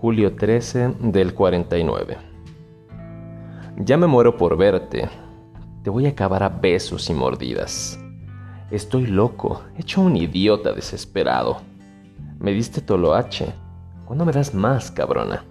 Julio 13 del 49. Ya me muero por verte. Te voy a acabar a besos y mordidas. Estoy loco, hecho un idiota desesperado. Me diste toloache. ¿Cuándo me das más, cabrona?